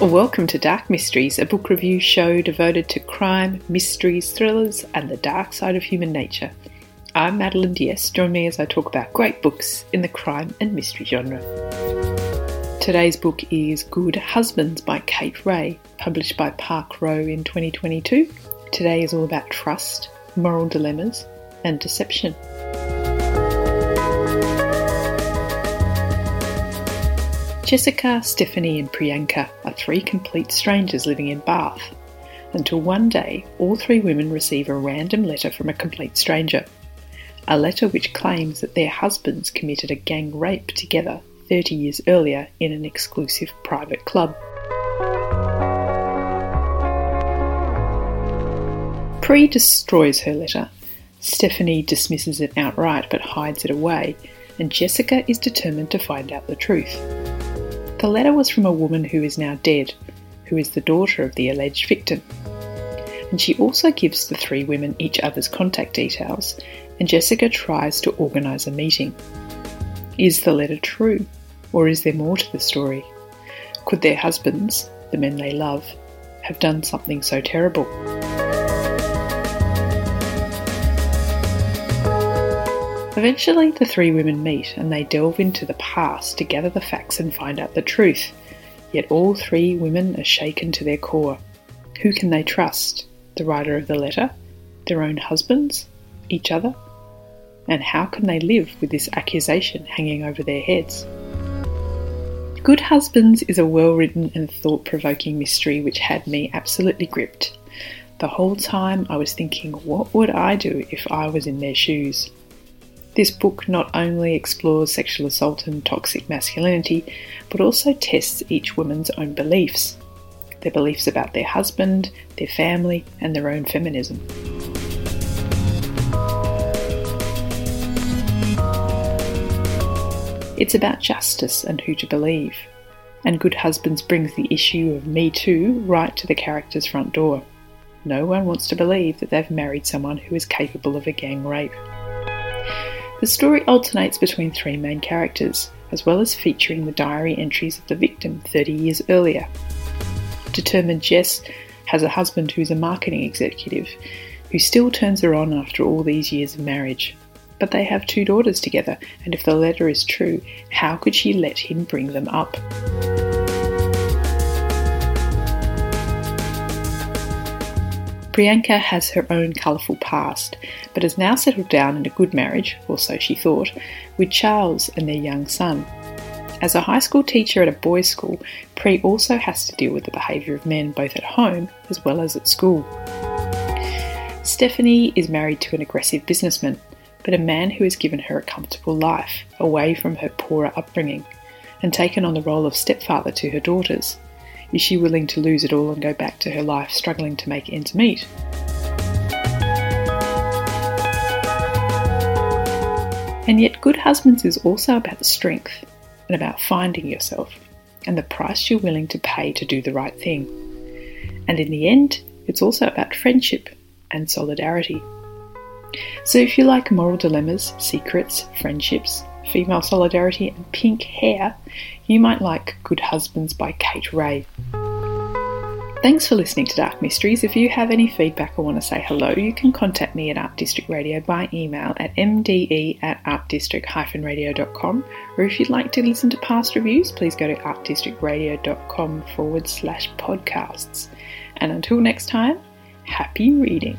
Welcome to Dark Mysteries, a book review show devoted to crime, mysteries, thrillers, and the dark side of human nature. I'm Madeline Diaz. Join me as I talk about great books in the crime and mystery genre. Today's book is Good Husbands by Kate Rhea, published by Park Row in 2022. Today is all about trust, moral dilemmas, and deception. Jessica, Stephanie, and Priyanka are three complete strangers living in Bath. Until one day, all three women receive a random letter from a complete stranger. A letter which claims that their husbands committed a gang rape together 30 years earlier in an exclusive private club. Pri destroys her letter. Stephanie dismisses it outright but hides it away, and Jessica is determined to find out the truth. The letter was from a woman who is now dead, who is the daughter of the alleged victim. And she also gives the three women each other's contact details, and Jessica tries to organise a meeting. Is the letter true, or is there more to the story? Could their husbands, the men they love, have done something so terrible? Eventually, the three women meet and they delve into the past to gather the facts and find out the truth. Yet all three women are shaken to their core. Who can they trust? The writer of the letter? Their own husbands? Each other? And how can they live with this accusation hanging over their heads? Good Husbands is a well written and thought provoking mystery which had me absolutely gripped. The whole time I was thinking, what would I do if I was in their shoes? This book not only explores sexual assault and toxic masculinity, but also tests each woman's own beliefs their beliefs about their husband, their family, and their own feminism. It's about justice and who to believe. And Good Husbands brings the issue of Me Too right to the character's front door. No one wants to believe that they've married someone who is capable of a gang rape. The story alternates between three main characters, as well as featuring the diary entries of the victim 30 years earlier. Determined Jess has a husband who's a marketing executive who still turns her on after all these years of marriage. But they have two daughters together, and if the letter is true, how could she let him bring them up? Priyanka has her own colourful past, but has now settled down in a good marriage, or so she thought, with Charles and their young son. As a high school teacher at a boys' school, Pri also has to deal with the behaviour of men both at home as well as at school. Stephanie is married to an aggressive businessman, but a man who has given her a comfortable life away from her poorer upbringing and taken on the role of stepfather to her daughters. Is she willing to lose it all and go back to her life struggling to make ends meet? And yet, Good Husbands is also about the strength and about finding yourself and the price you're willing to pay to do the right thing. And in the end, it's also about friendship and solidarity. So, if you like moral dilemmas, secrets, friendships, female solidarity, and pink hair, you might like Good Husbands by Kate Rhea. Thanks for listening to Dark Mysteries. If you have any feedback or want to say hello, you can contact me at Art District Radio by email at mde at artdistrict-radio.com. Or if you'd like to listen to past reviews, please go to artdistrictradio.com forward slash podcasts. And until next time, happy reading.